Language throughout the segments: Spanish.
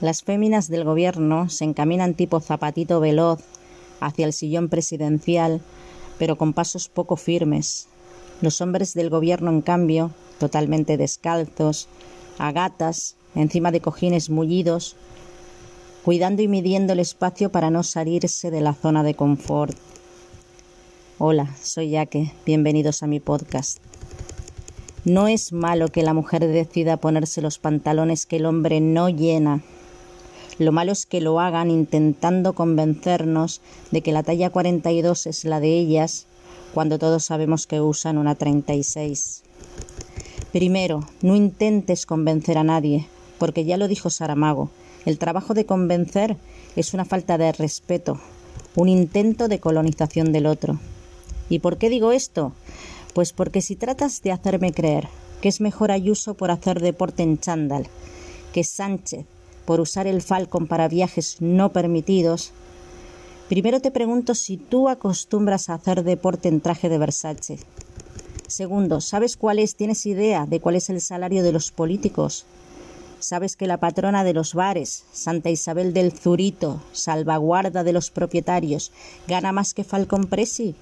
Las féminas del gobierno se encaminan tipo zapatito veloz hacia el sillón presidencial, pero con pasos poco firmes. Los hombres del gobierno, en cambio, totalmente descalzos, a gatas, encima de cojines mullidos, cuidando y midiendo el espacio para no salirse de la zona de confort. Hola, soy Yaque, bienvenidos a mi podcast. No es malo que la mujer decida ponerse los pantalones que el hombre no llena. Lo malo es que lo hagan intentando convencernos de que la talla 42 es la de ellas, cuando todos sabemos que usan una 36. Primero, no intentes convencer a nadie, porque ya lo dijo Saramago, el trabajo de convencer es una falta de respeto, un intento de colonización del otro. ¿Y por qué digo esto? Pues porque si tratas de hacerme creer que es mejor Ayuso por hacer deporte en chándal, que Sánchez por usar el Falcon para viajes no permitidos, primero te pregunto si tú acostumbras a hacer deporte en traje de Versace. Segundo, ¿sabes cuál es, tienes idea de cuál es el salario de los políticos? ¿Sabes que la patrona de los bares, Santa Isabel del Zurito, salvaguarda de los propietarios, gana más que Falcon Presi?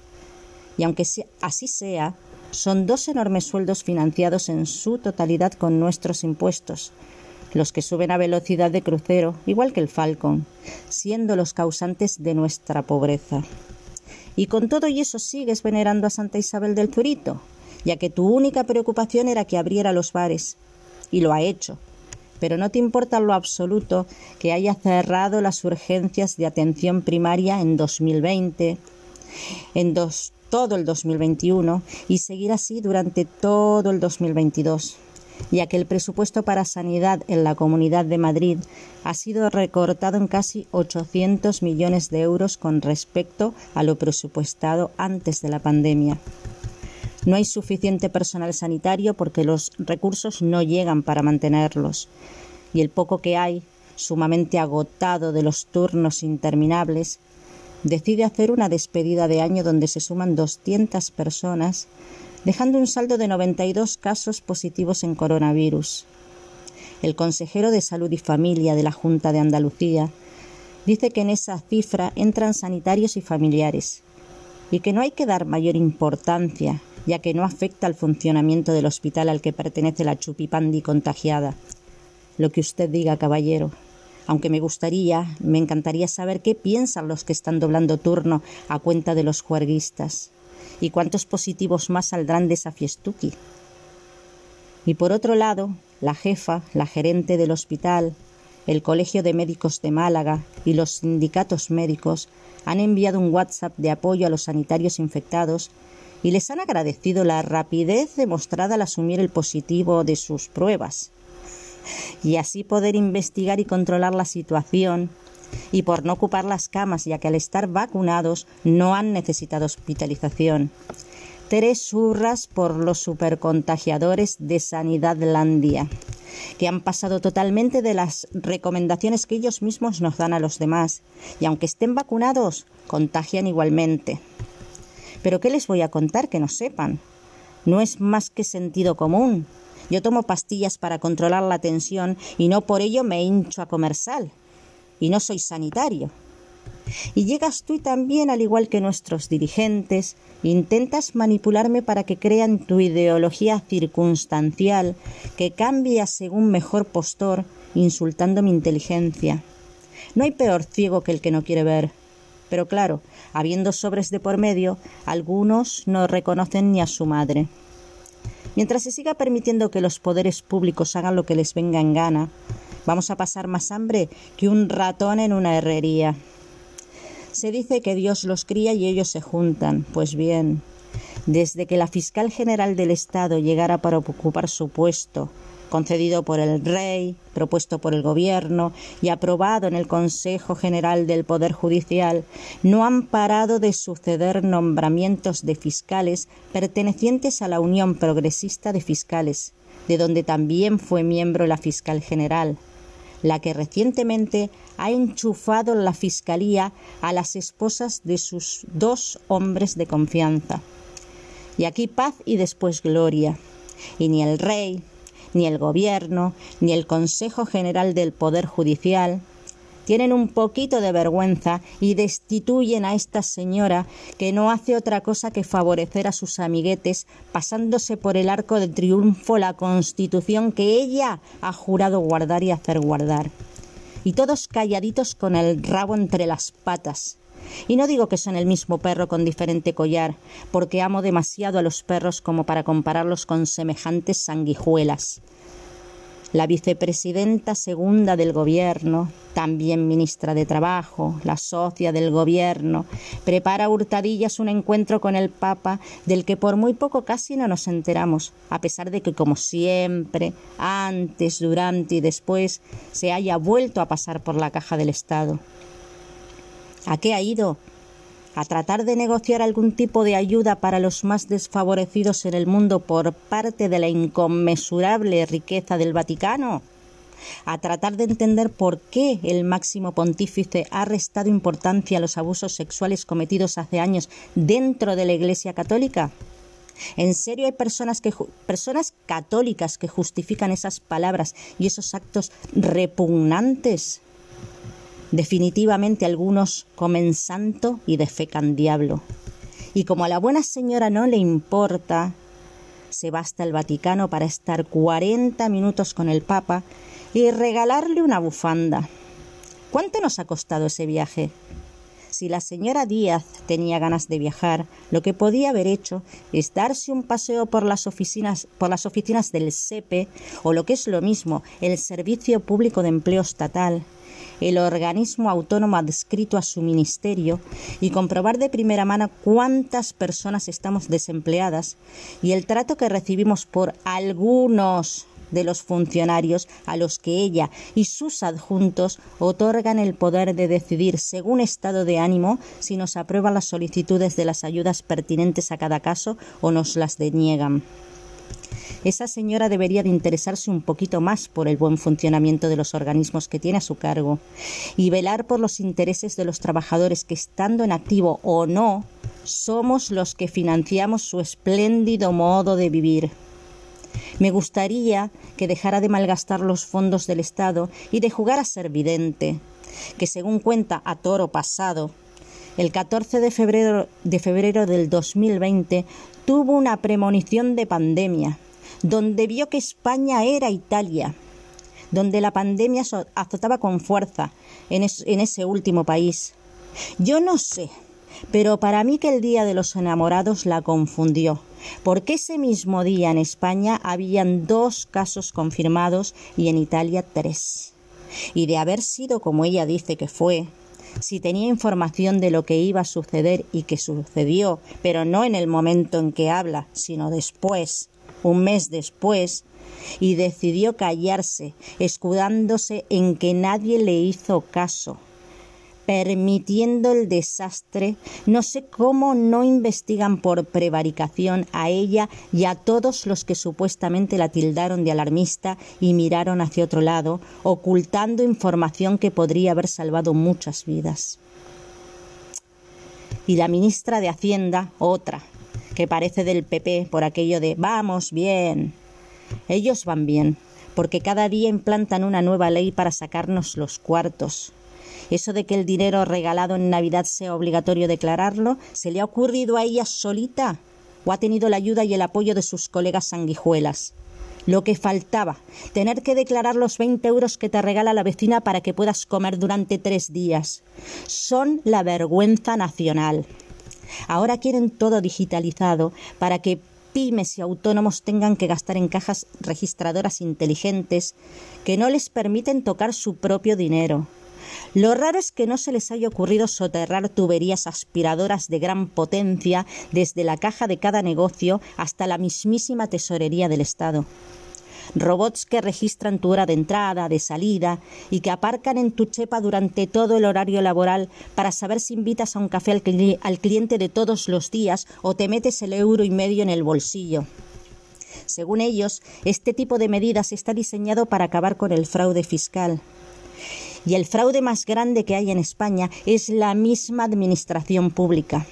y aunque así sea, son dos enormes sueldos financiados en su totalidad con nuestros impuestos, los que suben a velocidad de crucero, igual que el Falcon, siendo los causantes de nuestra pobreza. Y con todo y eso sigues venerando a Santa Isabel del Zurito, ya que tu única preocupación era que abriera los bares, y lo ha hecho. Pero no te importa lo absoluto que haya cerrado las urgencias de atención primaria en 2020, en dos, todo el 2021 y seguir así durante todo el 2022 ya que el presupuesto para sanidad en la Comunidad de Madrid ha sido recortado en casi 800 millones de euros con respecto a lo presupuestado antes de la pandemia. No hay suficiente personal sanitario porque los recursos no llegan para mantenerlos y el poco que hay, sumamente agotado de los turnos interminables, decide hacer una despedida de año donde se suman 200 personas, dejando un saldo de 92 casos positivos en coronavirus. El consejero de Salud y Familia de la Junta de Andalucía dice que en esa cifra entran sanitarios y familiares y que no hay que dar mayor importancia, ya que no afecta al funcionamiento del hospital al que pertenece la chupipandi contagiada. Lo que usted diga, caballero aunque me gustaría, me encantaría saber qué piensan los que están doblando turno a cuenta de los juerguistas y cuántos positivos más saldrán de esa fiestuki. Y por otro lado, la jefa, la gerente del hospital, el Colegio de Médicos de Málaga y los sindicatos médicos han enviado un WhatsApp de apoyo a los sanitarios infectados y les han agradecido la rapidez demostrada al asumir el positivo de sus pruebas y así poder investigar y controlar la situación y por no ocupar las camas ya que al estar vacunados no han necesitado hospitalización. Tres hurras por los supercontagiadores de Sanidadlandia, que han pasado totalmente de las recomendaciones que ellos mismos nos dan a los demás, y aunque estén vacunados, contagian igualmente. Pero ¿qué les voy a contar que no sepan? No es más que sentido común, yo tomo pastillas para controlar la tensión y no por ello me hincho a comer sal. Y no soy sanitario. Y llegas tú también, al igual que nuestros dirigentes, intentas manipularme para que crean tu ideología circunstancial, que cambia según mejor postor, insultando mi inteligencia. No hay peor ciego que el que no quiere ver. Pero claro, habiendo sobres de por medio, algunos no reconocen ni a su madre. Mientras se siga permitiendo que los poderes públicos hagan lo que les venga en gana, vamos a pasar más hambre que un ratón en una herrería. Se dice que Dios los cría y ellos se juntan. Pues bien, desde que la fiscal general del Estado llegara para ocupar su puesto concedido por el Rey, propuesto por el Gobierno y aprobado en el Consejo General del Poder Judicial, no han parado de suceder nombramientos de fiscales pertenecientes a la Unión Progresista de Fiscales, de donde también fue miembro la fiscal general, la que recientemente ha enchufado la Fiscalía a las esposas de sus dos hombres de confianza. Y aquí paz y después gloria. Y ni el rey, ni el Gobierno, ni el Consejo General del Poder Judicial, tienen un poquito de vergüenza y destituyen a esta señora que no hace otra cosa que favorecer a sus amiguetes pasándose por el arco de triunfo la constitución que ella ha jurado guardar y hacer guardar. Y todos calladitos con el rabo entre las patas. Y no digo que son el mismo perro con diferente collar, porque amo demasiado a los perros como para compararlos con semejantes sanguijuelas la vicepresidenta segunda del Gobierno, también ministra de Trabajo, la socia del Gobierno, prepara hurtadillas un encuentro con el Papa del que por muy poco casi no nos enteramos, a pesar de que, como siempre, antes, durante y después, se haya vuelto a pasar por la caja del Estado. ¿A qué ha ido? A tratar de negociar algún tipo de ayuda para los más desfavorecidos en el mundo por parte de la inconmensurable riqueza del Vaticano, a tratar de entender por qué el máximo pontífice ha restado importancia a los abusos sexuales cometidos hace años dentro de la Iglesia Católica. ¿En serio hay personas, que, personas católicas que justifican esas palabras y esos actos repugnantes? Definitivamente algunos comen santo y defecan diablo. Y como a la buena señora no le importa, se basta el Vaticano para estar 40 minutos con el Papa y regalarle una bufanda. ¿Cuánto nos ha costado ese viaje? Si la señora Díaz tenía ganas de viajar, lo que podía haber hecho es darse un paseo por las oficinas, por las oficinas del SEPE o lo que es lo mismo, el Servicio Público de Empleo Estatal, el organismo autónomo adscrito a su ministerio y comprobar de primera mano cuántas personas estamos desempleadas y el trato que recibimos por algunos de los funcionarios a los que ella y sus adjuntos otorgan el poder de decidir según estado de ánimo si nos aprueban las solicitudes de las ayudas pertinentes a cada caso o nos las deniegan. Esa señora debería de interesarse un poquito más por el buen funcionamiento de los organismos que tiene a su cargo y velar por los intereses de los trabajadores que, estando en activo o no, somos los que financiamos su espléndido modo de vivir. Me gustaría que dejara de malgastar los fondos del Estado y de jugar a ser vidente, que según cuenta a toro pasado, el 14 de febrero, de febrero del 2020 tuvo una premonición de pandemia donde vio que España era Italia, donde la pandemia azotaba con fuerza en, ese último país. Yo no sé, pero para mí que el Día de los Enamorados la confundió, porque ese mismo día en España habían dos casos confirmados y en Italia tres. Y de haber sido como ella dice que fue, si tenía información de lo que iba a suceder y que sucedió, pero no en el momento en que habla, sino después, un mes después, y decidió callarse, escudándose en que nadie le hizo caso, permitiendo el desastre, no sé cómo no investigan por prevaricación a ella y a todos los que supuestamente la tildaron de alarmista y miraron hacia otro lado, ocultando información que podría haber salvado muchas vidas. Y la ministra de Hacienda, otra, que parece del PP por aquello de vamos bien. Ellos van bien, porque cada día implantan una nueva ley para sacarnos los cuartos. Eso de que el dinero regalado en Navidad sea obligatorio declararlo, ¿se le ha ocurrido a ella solita? ¿O ha tenido la ayuda y el apoyo de sus colegas sanguijuelas? Lo que faltaba, tener que declarar los 20 euros que te regala la vecina para que puedas comer durante tres días. Son la vergüenza nacional. Ahora quieren todo digitalizado para que pymes y autónomos tengan que gastar en cajas registradoras inteligentes que no les permiten tocar su propio dinero. Lo raro es que no se les haya ocurrido soterrar tuberías aspiradoras de gran potencia desde la caja de cada negocio hasta la mismísima tesorería del Estado robots que registran tu hora de entrada, de salida y que aparcan en tu chepa durante todo el horario laboral para saber si invitas a un café al, al cliente de todos los días o te metes el euro y medio en el bolsillo. Según ellos, este tipo de medidas está diseñado para acabar con el fraude fiscal. Y el fraude más grande que hay en España es la misma administración pública.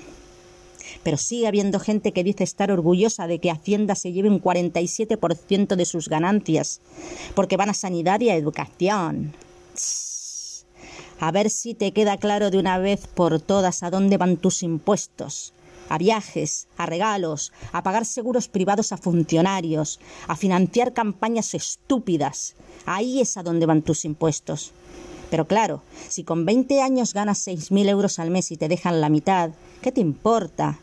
Pero sigue habiendo gente que dice estar orgullosa de que Hacienda se lleve un 47% de sus ganancias, porque van a sanidad y a educación. A ver si te queda claro de una vez por todas a dónde van tus impuestos. A viajes, a regalos, a pagar seguros privados a funcionarios, a financiar campañas estúpidas. Ahí es a dónde van tus impuestos. Pero claro, si con 20 años ganas 6.000 euros al mes y te dejan la mitad, ¿qué te importa?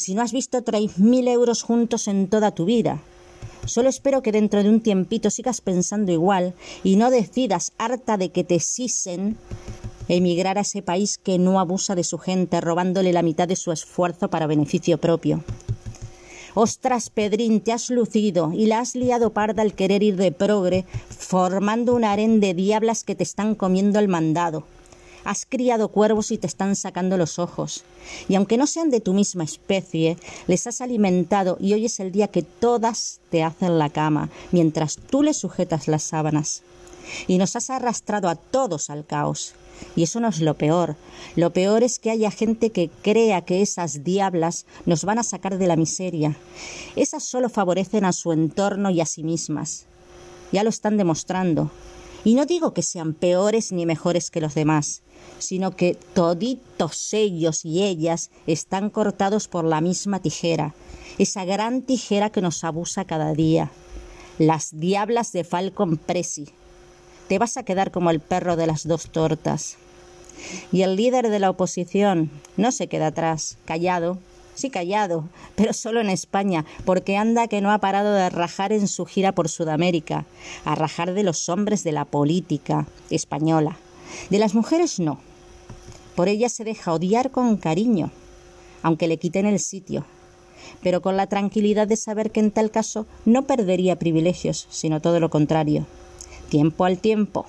Si no has visto 3.000 euros juntos en toda tu vida. Solo espero que dentro de un tiempito sigas pensando igual y no decidas, harta de que te sisen, emigrar a ese país que no abusa de su gente, robándole la mitad de su esfuerzo para beneficio propio. Ostras, Pedrín, te has lucido y la has liado parda al querer ir de progre, formando un harén de diablas que te están comiendo el mandado. Has criado cuervos y te están sacando los ojos. Y aunque no sean de tu misma especie, les has alimentado y hoy es el día que todas te hacen la cama, mientras tú les sujetas las sábanas. Y nos has arrastrado a todos al caos. Y eso no es lo peor. Lo peor es que haya gente que crea que esas diablas nos van a sacar de la miseria. Esas solo favorecen a su entorno y a sí mismas. Ya lo están demostrando. Y no digo que sean peores ni mejores que los demás, sino que toditos ellos y ellas están cortados por la misma tijera, esa gran tijera que nos abusa cada día. Las diablas de Falcon Presi, te vas a quedar como el perro de las dos tortas. Y el líder de la oposición no se queda atrás, callado, callado, pero solo en España, porque anda que no ha parado de rajar en su gira por Sudamérica, a rajar de los hombres de la política española. De las mujeres no. Por ellas se deja odiar con cariño, aunque le quiten el sitio, pero con la tranquilidad de saber que en tal caso no perdería privilegios, sino todo lo contrario tiempo al tiempo.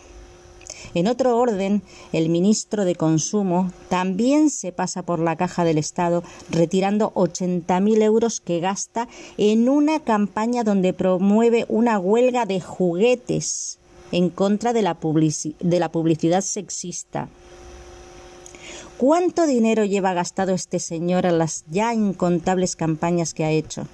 En otro orden, el ministro de Consumo también se pasa por la caja del Estado retirando 80.000 euros que gasta en una campaña donde promueve una huelga de juguetes en contra de la, publicidad sexista. ¿Cuánto dinero lleva gastado este señor en las ya incontables campañas que ha hecho?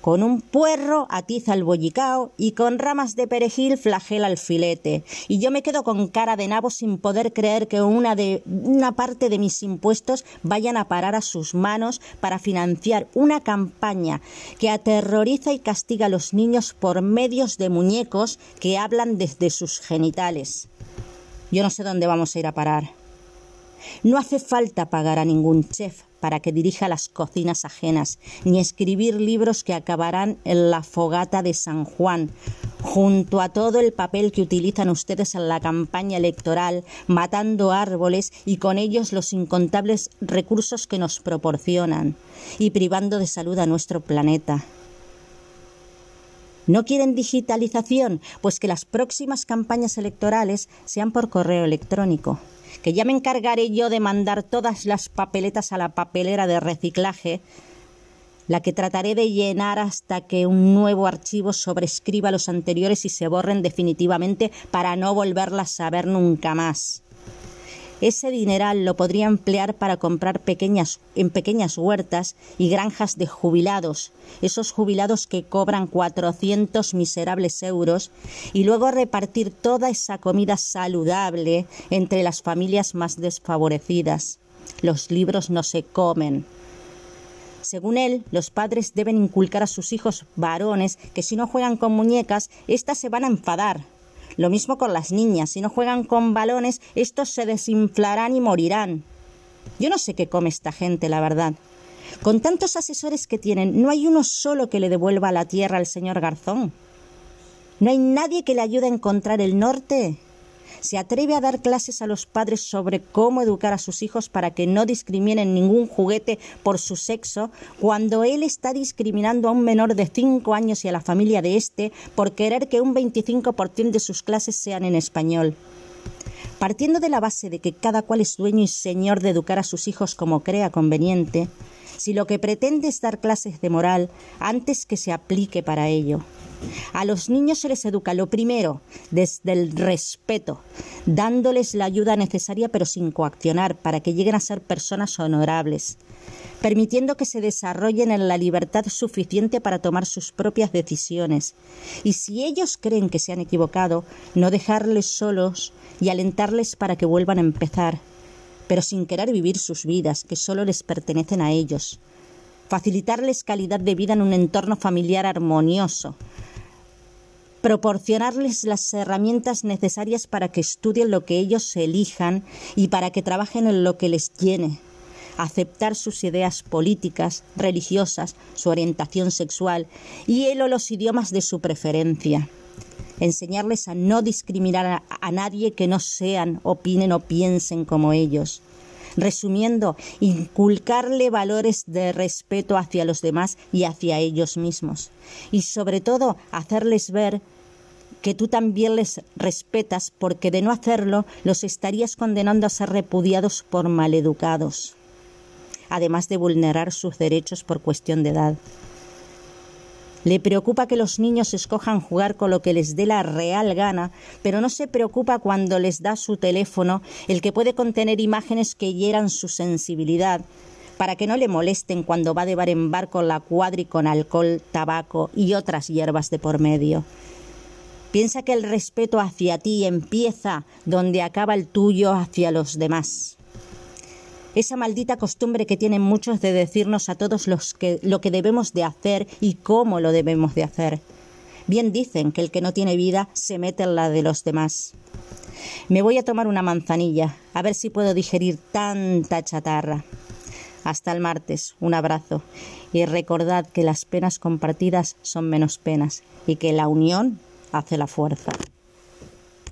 Con un puerro atiza el bollicao y con ramas de perejil flagela el filete. Y yo me quedo con cara de nabo sin poder creer que una, de, una parte de mis impuestos vayan a parar a sus manos para financiar una campaña que aterroriza y castiga a los niños por medios de muñecos que hablan desde sus genitales. Yo no sé dónde vamos a ir a parar. No hace falta pagar a ningún chef para que dirija las cocinas ajenas, ni escribir libros que acabarán en la fogata de San Juan, junto a todo el papel que utilizan ustedes en la campaña electoral, matando árboles y con ellos los incontables recursos que nos proporcionan, y privando de salud a nuestro planeta. ¿No quieren digitalización? Pues que las próximas campañas electorales sean por correo electrónico que ya me encargaré yo de mandar todas las papeletas a la papelera de reciclaje, la que trataré de llenar hasta que un nuevo archivo sobrescriba los anteriores y se borren definitivamente para no volverlas a ver nunca más. Ese dineral lo podría emplear para comprar pequeñas, en pequeñas huertas y granjas de jubilados, esos jubilados que cobran 400 miserables euros, y luego repartir toda esa comida saludable entre las familias más desfavorecidas. Los libros no se comen. Según él, los padres deben inculcar a sus hijos varones que si no juegan con muñecas, éstas se van a enfadar, lo mismo con las niñas. Si no juegan con balones, estos se desinflarán y morirán. Yo no sé qué come esta gente, la verdad. Con tantos asesores que tienen, no hay uno solo que le devuelva la tierra al señor Garzón. No hay nadie que le ayude a encontrar el norte se atreve a dar clases a los padres sobre cómo educar a sus hijos para que no discriminen ningún juguete por su sexo, cuando él está discriminando a un menor de cinco años y a la familia de éste por querer que un 25% de sus clases sean en español. Partiendo de la base de que cada cual es dueño y señor de educar a sus hijos como crea conveniente, si lo que pretende es dar clases de moral, antes que se aplique para ello. A los niños se les educa lo primero, desde el respeto, dándoles la ayuda necesaria pero sin coaccionar para que lleguen a ser personas honorables. permitiendo que se desarrollen en la libertad suficiente para tomar sus propias decisiones. Y si ellos creen que se han equivocado, no dejarles solos y alentarles para que vuelvan a empezar, pero sin querer vivir sus vidas, que solo les pertenecen a ellos. Facilitarles calidad de vida en un entorno familiar armonioso, proporcionarles las herramientas necesarias para que estudien lo que ellos elijan y para que trabajen en lo que les llene, aceptar sus ideas políticas, religiosas, su orientación sexual y él o los idiomas de su preferencia. Enseñarles a no discriminar a, nadie que no sean, opinen o piensen como ellos. Resumiendo, inculcarle valores de respeto hacia los demás y hacia ellos mismos. Y sobre todo, hacerles ver que tú también les respetas porque de no hacerlo los estarías condenando a ser repudiados por maleducados, además de vulnerar sus derechos por cuestión de edad. Le preocupa que los niños escojan jugar con lo que les dé la real gana, pero no se preocupa cuando les da su teléfono, el que puede contener imágenes que hieran su sensibilidad, para que no le molesten cuando va de bar en bar con la cuadri con alcohol, tabaco y otras hierbas de por medio. Piensa que el respeto hacia ti empieza donde acaba el tuyo hacia los demás esa maldita costumbre que tienen muchos de decirnos a todos los que, lo que debemos de hacer y cómo lo debemos de hacer. Bien dicen que el que no tiene vida se mete en la de los demás. Me voy a tomar una manzanilla, a ver si puedo digerir tanta chatarra. Hasta el martes, un abrazo. Y recordad que las penas compartidas son menos penas y que la unión hace la fuerza.